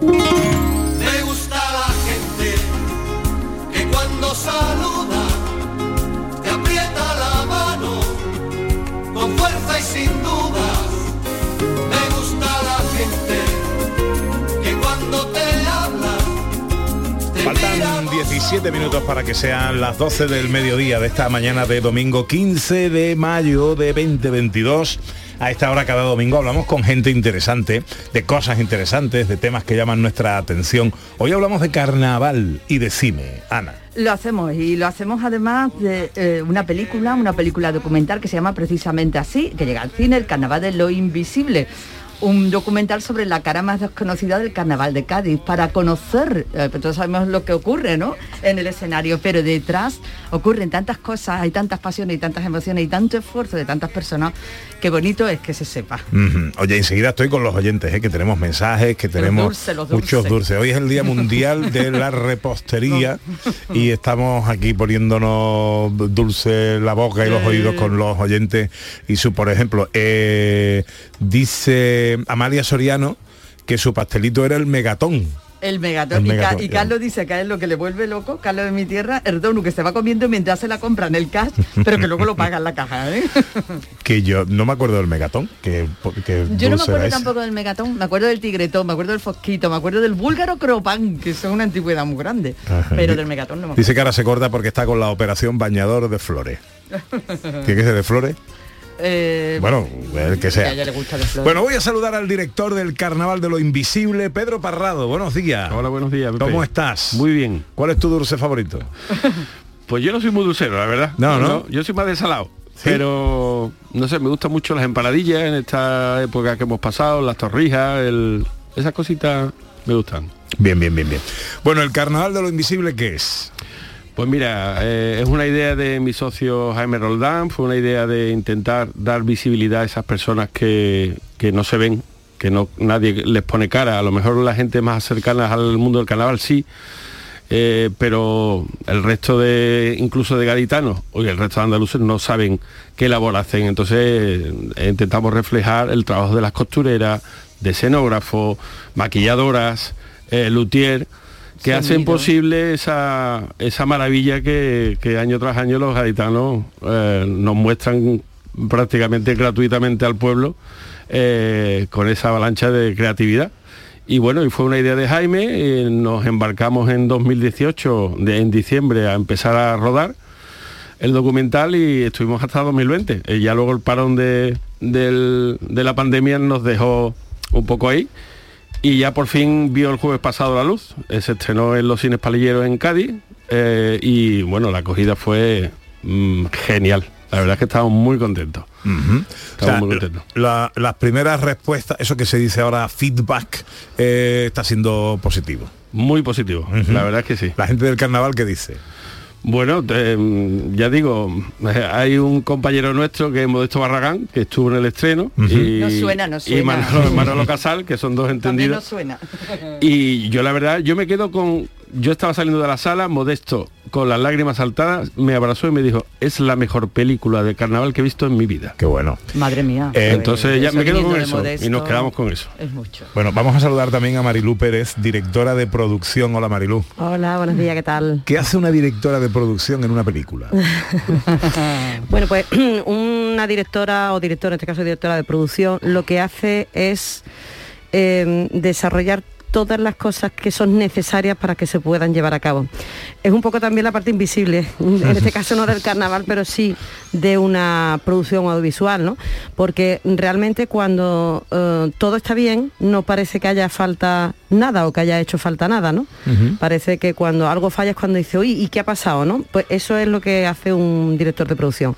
Me gusta la gente que cuando saluda te aprieta la mano con fuerza y sin dudas. Me gusta la gente que cuando te habla te Faltan los 17 Siete minutos para que sean las 12 del mediodía de esta mañana de domingo 15 de mayo de 2022. A esta hora cada domingo hablamos con gente interesante, de cosas interesantes, de temas que llaman nuestra atención. Hoy hablamos de carnaval y de cine. Ana. Lo hacemos y lo hacemos además de eh, una película, una película documental que se llama precisamente así, que llega al cine, El Carnaval de lo Invisible un documental sobre la cara más desconocida del carnaval de Cádiz para conocer, eh, pues todos sabemos lo que ocurre ¿no? en el escenario, pero detrás ocurren tantas cosas, hay tantas pasiones y tantas emociones y tanto esfuerzo de tantas personas, que bonito es que se sepa. Oye, enseguida estoy con los oyentes, ¿eh? que tenemos mensajes, que tenemos los muchos dulces. Hoy es el Día Mundial de la *laughs* Repostería y estamos aquí poniéndonos dulce la boca y los oídos con los oyentes. Y su, por ejemplo, eh, dice Amalia Soriano que su pastelito era el megatón. El megatón. El Y, Ca-. Carlos dice que él lo que le vuelve loco, Carlos de mi tierra, el donu que se va comiendo mientras se la compra en el cash, *laughs* pero que luego lo paga en la caja. ¿eh? *laughs* Que yo no me acuerdo del megatón. Que, que Yo no me acuerdo tampoco del megatón, me acuerdo del tigretón, me acuerdo del fosquito, me acuerdo del búlgaro cropán, que son una antigüedad muy grande, Ajá. pero del megatón no me Dice que ahora se corta porque está con la operación bañador de flores. *laughs* ¿Tiene que ser de flores? Eh, Bueno, el que sea. le gusta. Bueno, voy a saludar al director del Carnaval de lo Invisible, Pedro Parrado. Buenos días. Hola, buenos días. Pepe. ¿Cómo estás? Muy bien. ¿Cuál es tu dulce favorito? *laughs* Pues yo no soy muy dulcero, la verdad. No, ¿no? Yo soy más de salado. Pero, no sé, me gustan mucho las empanadillas en esta época que hemos pasado, las torrijas, el... esas cositas me gustan. Bien, bien, bien, bien. Bueno, el Carnaval de lo Invisible, ¿qué es? Pues mira, eh, es una idea de mi socio Jaime Roldán, fue una idea de intentar dar visibilidad a esas personas que, que no se ven, que no nadie les pone cara. A lo mejor la gente más cercana al mundo del carnaval sí, eh, pero el resto de, incluso de gaditanos, o el resto de andaluces no saben qué labor hacen. Entonces eh, intentamos reflejar el trabajo de las costureras, de escenógrafo, maquilladoras, luthier, que hacen posible esa, esa maravilla que, que año tras año los gaditanos eh, nos muestran prácticamente gratuitamente al pueblo eh, con esa avalancha de creatividad. Y bueno, y fue una idea de Jaime, eh, nos embarcamos en 2018, de- en diciembre, a empezar a rodar el documental y estuvimos hasta 2020. Eh, ya luego el parón de, del- de la pandemia nos dejó un poco ahí y ya por fin vio el jueves pasado la luz. Eh, se estrenó en los cines palilleros en Cádiz eh, y bueno, la acogida fue mm, genial. La verdad es que estamos muy contentos. O sea, muy contentos. la- las primeras respuestas, eso que se dice ahora feedback, eh, está siendo positivo. Muy positivo, la verdad es que sí. La gente del carnaval, ¿qué dice? Bueno, eh, ya digo, eh, hay un compañero nuestro que es Modesto Barragán, que estuvo en el estreno, y, Nos suena, nos y suena. Manolo, Manolo Casal, que son dos También entendidos. nos suena. Y yo la verdad, yo me quedo con... Yo estaba saliendo de la sala, Modesto, con las lágrimas saltadas, me abrazó y me dijo, es la mejor película de carnaval que he visto en mi vida. Qué bueno. Madre mía. Eh, entonces ya me quedo con eso Modesto y nos quedamos con eso. Es mucho. Bueno, vamos a saludar también a Marilú Pérez, directora de producción. Hola Marilú. Hola, buenos días, ¿qué tal? ¿Qué hace una directora de producción en una película? *laughs* Bueno, pues *clears throat* una directora o directora, en este caso directora de producción, lo que hace es eh, desarrollar todas las cosas que son necesarias para que se puedan llevar a cabo. Es un poco también la parte invisible, en *laughs* este caso no del carnaval, pero sí de una producción audiovisual, ¿no? Porque realmente cuando eh, todo está bien, no parece que haya falta nada o que haya hecho falta nada, ¿no? Parece que cuando algo falla es cuando dice, uy, ¿y qué ha pasado? ¿no? Pues eso es lo que hace un director de producción.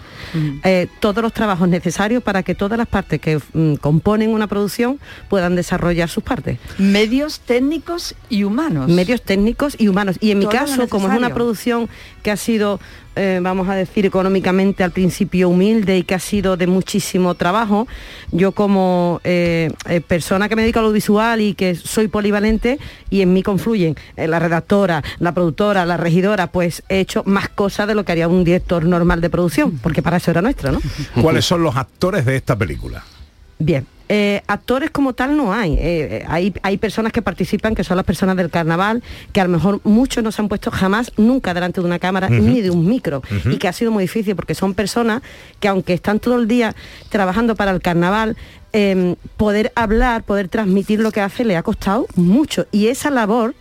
Eh, todos los trabajos necesarios para que todas las partes que mm, componen una producción puedan desarrollar sus partes. Medios técnicos y humanos. Medios técnicos y humanos. Y en mi Todo caso, como es una producción que ha sido, eh, vamos a decir, económicamente al principio humilde y que ha sido de muchísimo trabajo, yo como eh, eh, persona que me dedico al audiovisual y que soy polivalente y en mí confluyen eh, la redactora, la productora, la regidora, pues he hecho más cosas de lo que haría un director normal de producción, porque para eso era nuestro, ¿no? ¿Cuáles son los actores de esta película? Bien. Eh, actores como tal no hay. Eh, eh, hay. Hay personas que participan, que son las personas del carnaval, que a lo mejor muchos no se han puesto jamás, nunca delante de una cámara ni de un micro. Y que ha sido muy difícil porque son personas que aunque están todo el día trabajando para el carnaval, eh, poder hablar, poder transmitir lo que hace le ha costado mucho. Y esa labor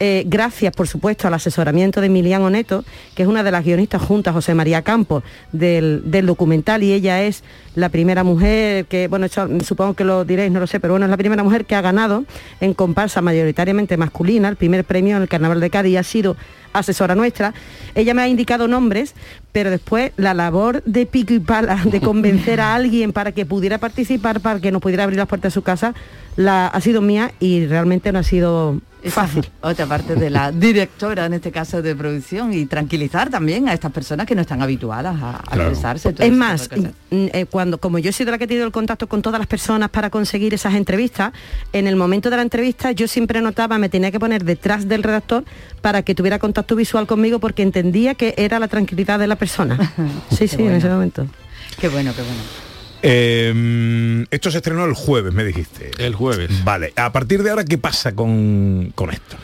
eh, gracias, por supuesto, al asesoramiento de Emiliano Neto, que es una de las guionistas juntas, José María Campos, del, del documental, y ella es la primera mujer que, bueno, esto supongo que lo diréis, no lo sé, pero bueno, es la primera mujer que ha ganado en comparsa mayoritariamente masculina el primer premio en el Carnaval de Cádiz y ha sido asesora nuestra. Ella me ha indicado nombres, pero después la labor de pico y pala de *laughs* convencer a alguien para que pudiera participar, para que nos pudiera abrir las puertas de su casa, la, ha sido mía y realmente no ha sido Esa fácil. *laughs* Otra parte de la directora, en este caso de producción, y tranquilizar también a estas personas que no están habituadas a, a expresarse. Es más, mm, eh, cuando, como yo he sido la que he tenido el contacto con todas las personas para conseguir esas entrevistas, en el momento de la entrevista yo siempre notaba, me tenía que poner detrás del redactor para que tuviera contacto visual conmigo porque entendía que era la tranquilidad de la persona. *laughs* Sí, sí, en ese momento. Qué bueno, qué bueno. Eh, esto se estrenó el jueves, me dijiste. El jueves. Vale, a partir de ahora, ¿qué pasa con, con esto?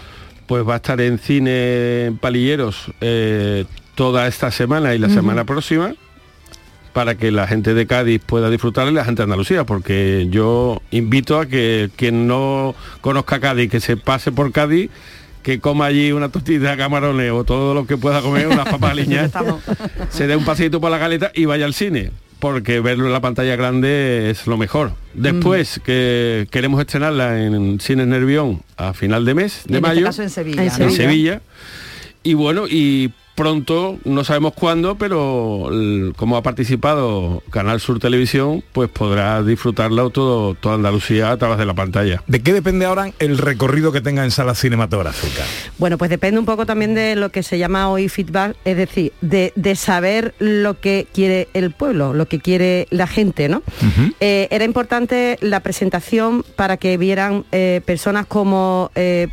Pues va a estar en cine en Palilleros eh, toda esta semana y la semana próxima para que la gente de Cádiz pueda disfrutar y la gente de Andalucía, porque yo invito a que quien no conozca Cádiz, que se pase por Cádiz, que coma allí una tortilla de camarones o todo lo que pueda comer, unas papas aliñas, se dé un paseito por la galeta y vaya al cine porque verlo en la pantalla grande es lo mejor. Después que queremos estrenarla en Cines Nervión a final de mes, de en mayo. este caso en Sevilla. En ¿no? en Sevilla. Y bueno, y pronto, no sabemos cuándo, pero como ha participado Canal Sur Televisión, pues podrá disfrutarla todo, toda Andalucía a través de la pantalla. ¿De qué depende ahora el recorrido que tenga en salas cinematográficas? Bueno, pues depende un poco también de lo que se llama hoy feedback, es decir, de, de saber lo que quiere el pueblo, lo que quiere la gente, ¿no? Eh, era importante la presentación para que vieran eh, personas como eh,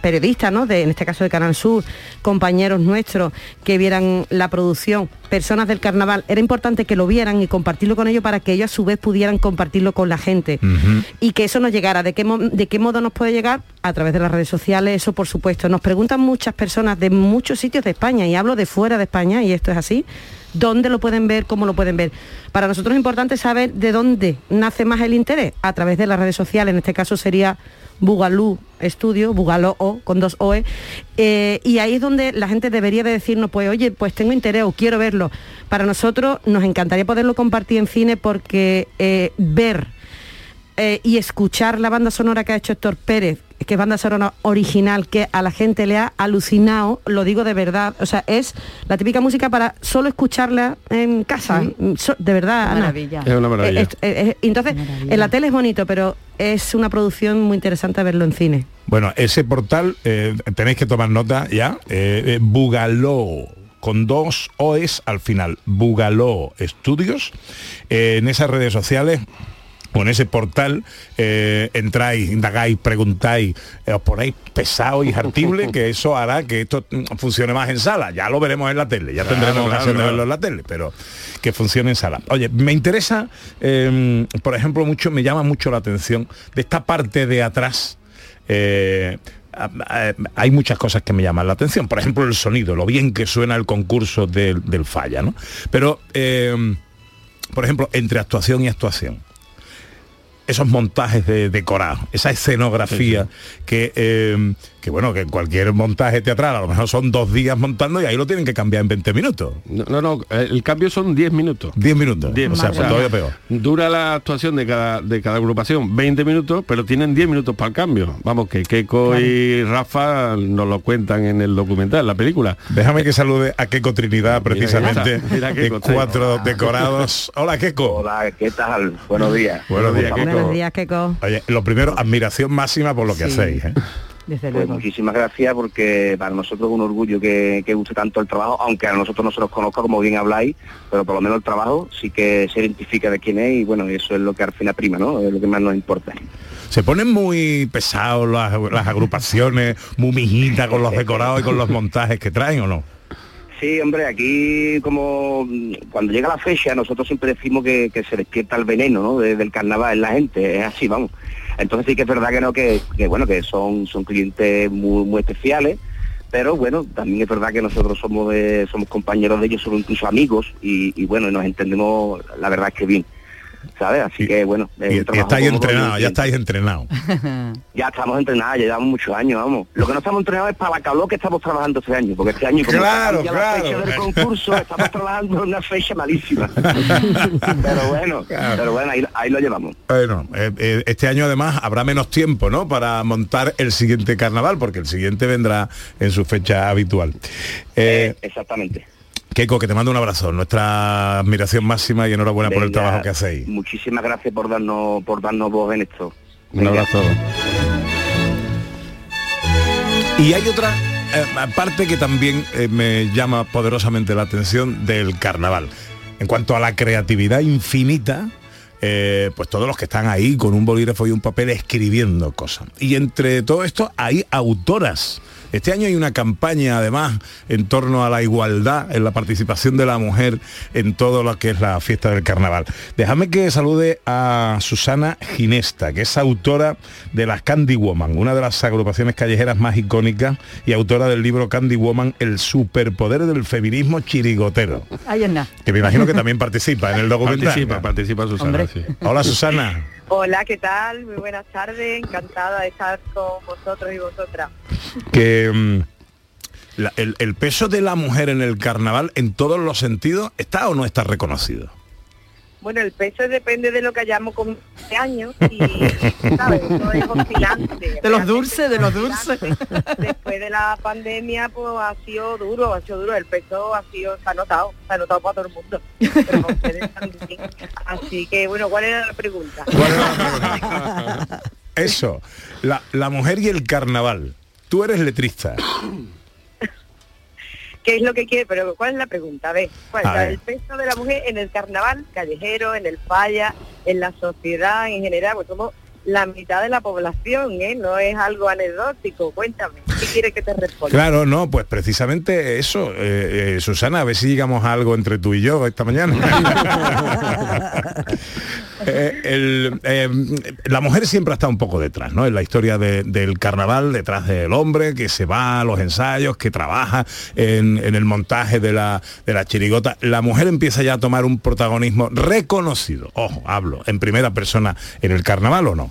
periodistas, ¿no? De, en este caso de Canal Sur, compañeros nuestros, que vieran la producción, personas del carnaval. Era importante que lo vieran y compartirlo con ellos para que ellos a su vez pudieran compartirlo con la gente y que eso nos llegara. ¿De qué, ¿De qué modo nos puede llegar? A través de las redes sociales, eso por supuesto. Nos preguntan muchas personas de muchos sitios de España, y hablo de fuera de España, y esto es así, dónde lo pueden ver, cómo lo pueden ver. Para nosotros es importante saber de dónde nace más el interés, a través de las redes sociales, en este caso sería Bugalú Estudio, Bugaló O, con dos OE, eh, y ahí es donde la gente debería de decirnos, pues oye, pues tengo interés o quiero verlo. Para nosotros nos encantaría poderlo compartir en cine porque eh, ver eh, y escuchar la banda sonora que ha hecho Héctor Pérez, que es banda sonora original, que a la gente le ha alucinado, lo digo de verdad, o sea, es la típica música para solo escucharla en casa, So- de verdad. Ana. Maravilla. Es una maravilla. Eh, eh, entonces, en la tele es bonito, pero es una producción muy interesante verlo en cine. Bueno, ese portal eh, tenéis que tomar nota ya. eh, eh, Bugaló con dos OEs al final. Bugaló Estudios. Eh, en esas redes sociales en ese portal eh, entráis, indagáis, preguntáis, eh, os ponéis pesado y hartible, que eso hará que esto mm, funcione más en sala. Ya lo veremos en la tele, ya Claro, tendremos claro, ocasión de verlo en la tele, pero que funcione en sala. Oye, me interesa, eh, por ejemplo, mucho, me llama mucho la atención de esta parte de atrás. eh, hay muchas cosas que me llaman la atención. Por ejemplo, el sonido, lo bien que suena el concurso del, del falla, ¿no? Pero, eh, por ejemplo, entre actuación y actuación esos montajes de decorados, esa escenografía que, eh, que bueno, que cualquier montaje teatral a lo mejor son dos días montando y ahí lo tienen que cambiar en 20 minutos. No, no, no, el cambio son 10 minutos. 10 minutos. Diez, o sea, pues todavía peor. Dura la actuación de cada, de cada agrupación 20 minutos, pero tienen 10 minutos para el cambio. Vamos, que Keiko y Rafa nos lo cuentan en el documental, en la película. Déjame que salude a Keiko Trinidad, precisamente, Mira, mira de Keiko, ahí. cuatro decorados. *laughs* Hola, Keiko. Hola, ¿qué tal? Buenos días. Buenos días, Keiko. Buenos días, Keiko. Oye, lo primero, admiración máxima por lo que Sí. hacéis. ¿eh? Desde Pues muchísimas gracias porque para nosotros es un orgullo que, que guste tanto el trabajo, aunque a nosotros no se nos conozca como bien habláis, pero por lo menos el trabajo sí que se identifica de quién es y bueno, eso es lo que al final prima, ¿no? Es lo que más nos importa. Se ponen muy pesados las, las agrupaciones, muy mijitas con los decorados y con los montajes que traen, ¿o no? Sí, hombre, aquí como cuando llega la fecha nosotros siempre decimos que, que se despierta el veneno ¿no? de- del carnaval en la gente, es así, vamos. Entonces sí que es verdad que no, que, bueno, que son, son clientes muy, muy especiales, pero bueno, también es verdad que nosotros somos somos compañeros de ellos, somos incluso amigos y, y bueno, nos entendemos la verdad es que bien. ¿Sabes? Así que bueno, Y, y estáis entrenados, ya estáis entrenados. *laughs* Ya estamos entrenados, ya llevamos muchos años, vamos. Lo que no estamos entrenados es para la calor que estamos trabajando este año, porque este año como Claro, cambia la claro. fecha del concurso, estamos trabajando en una fecha malísima. *laughs* pero bueno, pero bueno, ahí, ahí lo llevamos. Bueno, eh, eh, este año además habrá menos tiempo, ¿no? Para montar el siguiente carnaval, porque el siguiente vendrá en su fecha habitual. Eh, Exactamente. Keiko, que te mando un abrazo, nuestra admiración máxima y enhorabuena por el trabajo que hacéis. Muchísimas gracias por darnos, por darnos voz en esto. Un abrazo. Y hay otra eh, parte que también eh, me llama poderosamente la atención del carnaval. En cuanto a la creatividad infinita, eh, pues todos los que están ahí con un bolígrafo y un papel escribiendo cosas. Y entre todo esto hay autoras. Este año hay una campaña además en torno a la igualdad en la participación de la mujer en todo lo que es la fiesta del carnaval. Déjame que salude a Susana Ginesta, que es autora de las Candy Woman, una de las agrupaciones callejeras más icónicas y autora del libro Candy Woman, El superpoder del feminismo chirigotero. Ahí es nada. Que me imagino que también participa en el documental. Participa, participa Susana, sí. Hola Susana. *laughs* Hola, ¿qué tal? Muy buenas tardes, encantada de estar con vosotros y vosotras. que mm, el peso de la mujer en el carnaval en todos los sentidos está o no está reconocido. Bueno, el peso depende de lo que hayamos comido este año y, ¿sabes? Eso es oscilante. De los dulces, de los dulces. Después de la pandemia, pues ha sido duro, ha sido duro. El peso ha sido, se ha notado, se ha notado para todo el mundo. Pero para ustedes también. Así que, bueno, ¿cuál era la pregunta? Eso, la, la mujer y el carnaval. Tú eres letrista. ¿Qué es lo que quiere? Pero ¿cuál es la pregunta? A ver, ¿cuál? Ver. El peso de la mujer en el carnaval callejero, en el falla, en la sociedad en general, pues somos la mitad de la población, ¿eh? No es algo anecdótico. Cuéntame, ¿qué quiere que te responda? Claro, no, pues precisamente eso, eh, eh, Susana, a ver si llegamos a algo entre tú y yo esta mañana. *laughs* Eh, el, eh, la mujer siempre ha estado un poco detrás, ¿no? En la historia de- del carnaval, detrás del hombre que se va a los ensayos, que trabaja en, en el montaje de la, de la chirigota. La mujer empieza ya a tomar un protagonismo reconocido. Ojo, hablo, en primera persona en el carnaval o no.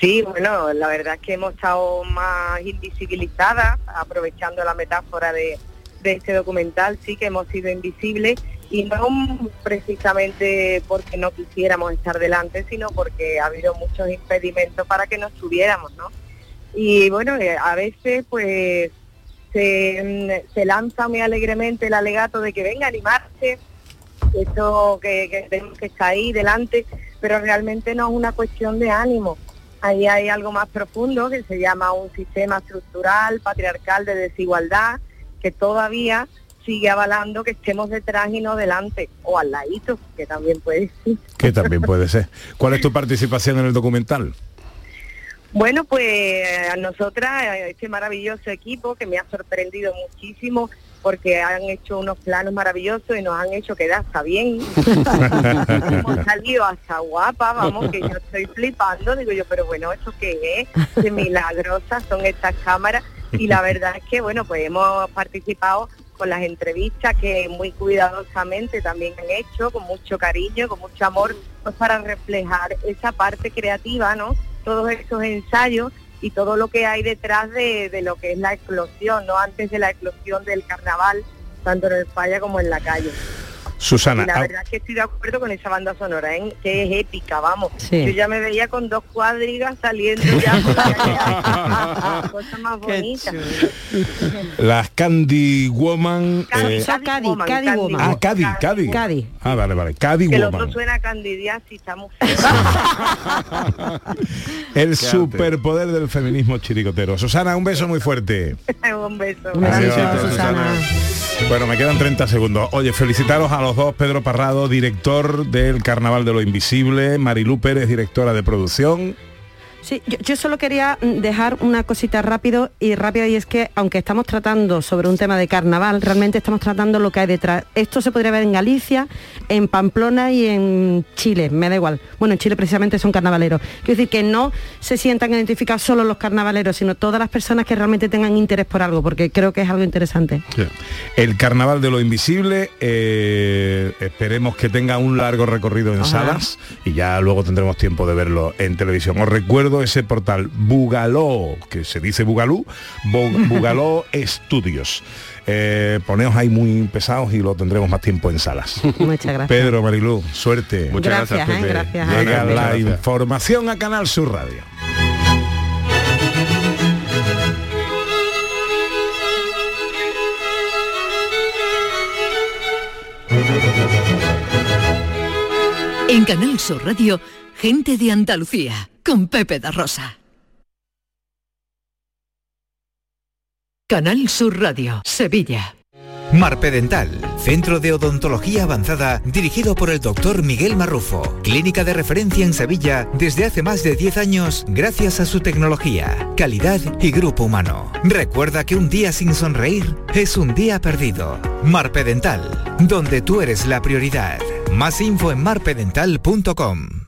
Sí, bueno, la verdad es que hemos estado más invisibilizadas, aprovechando la metáfora de, este documental, sí que hemos sido invisibles y no precisamente porque no quisiéramos estar delante, sino porque ha habido muchos impedimentos para que nos tuviéramos, ¿no? Y bueno, eh, a veces pues se, mm, se lanza muy alegremente el alegato de que venga a animarse, esto que, que tenemos que estar ahí delante, pero realmente no es una cuestión de ánimo. Ahí hay algo más profundo que se llama un sistema estructural, patriarcal de desigualdad, que todavía sigue avalando que estemos detrás y no delante, o al ladito, que también puede ser. Que también puede ser. ¿Cuál es tu participación en el documental? Bueno, pues a nosotras, a este maravilloso equipo que me ha sorprendido muchísimo porque han hecho unos planos maravillosos y nos han hecho quedar hasta bien. *laughs* Hemos salido hasta guapa, vamos, que yo estoy flipando, digo yo, pero bueno, ¿esto qué es? Qué milagrosas son estas cámaras y la verdad es que, bueno, pues hemos participado con las entrevistas que muy cuidadosamente también han hecho, con mucho cariño, con mucho amor, pues para reflejar esa parte creativa, ¿no? Todos esos ensayos y todo lo que hay detrás de, de lo que es la explosión, ¿no? Antes de la explosión del carnaval, tanto en el falla como en la calle. Susana, Y la ah, verdad es que estoy de acuerdo con esa banda sonora, ¿eh? que es épica, vamos. Sí. Yo ya me veía con dos cuadrigas saliendo ya por. *laughs* Cosa más bonita. las Candy Woman. Candy, eh, Candy Cadi, Woman, Cadi Candy Woman. ah, Cadi, Cadi. Cadi. Ah, vale, vale. Cadi Que el otro Woman. suena está muy *laughs* feo. *laughs* El superpoder del feminismo chiricotero. Susana, un beso muy fuerte. Un beso. Adiós, Susana. Bueno, me quedan 30 segundos. Oye, felicitaros a los dos, Pedro Parrado, director del Carnaval de lo Invisible, Marilú Pérez, directora de producción. Sí, yo, yo solo quería mm, dejar una cosita rápido y rápida y es que aunque estamos tratando sobre un tema de carnaval, realmente estamos tratando lo que hay detrás. Esto se podría ver en Galicia, en Pamplona y en Chile, me da igual. Bueno, en Chile precisamente son carnavaleros. Quiero decir que no se sientan identificados solo los carnavaleros, sino todas las personas que realmente tengan interés por algo, porque creo que es algo interesante. El Carnaval de lo Invisible, eh, esperemos que tenga un largo recorrido en Ojalá. salas y ya luego tendremos tiempo de verlo en televisión. Os recuerdo ese portal Bugaló, que se dice Bugalú, Bu- *laughs* Bugaló Estudios. Eh, poneos ahí muy pesados y lo tendremos más tiempo en salas. *laughs* Muchas gracias. Pedro, Marilú, suerte. Muchas Gracias, gracias, ¿eh? Pepe. Gracias. Llega la gracias. información a Canal Sur Radio. En Canal Sur Radio, gente de Andalucía, con Pepe da Rosa. Canal Sur Radio, Sevilla. Marpedental, centro de odontología avanzada dirigido por el doctor Miguel Marrufo, clínica de referencia en Sevilla desde hace más de 10 años gracias a su tecnología, calidad y grupo humano. Recuerda que un día sin sonreír es un día perdido. Marpedental, donde tú eres la prioridad. Más info en marpedental.com.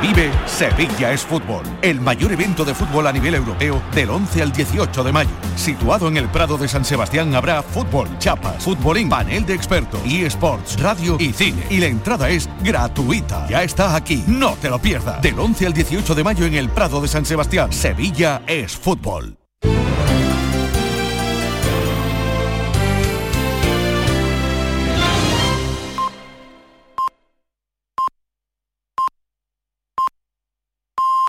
Vive Sevilla es Fútbol, el mayor evento de fútbol a nivel europeo del 11 al 18 de mayo. Situado en el Prado de San Sebastián habrá fútbol, chapas, futbolín, panel de expertos, eSports, radio y cine. Y la entrada es gratuita. Ya está aquí, no te lo pierdas. Del 11 al 18 de mayo en el Prado de San Sebastián. Sevilla es Fútbol.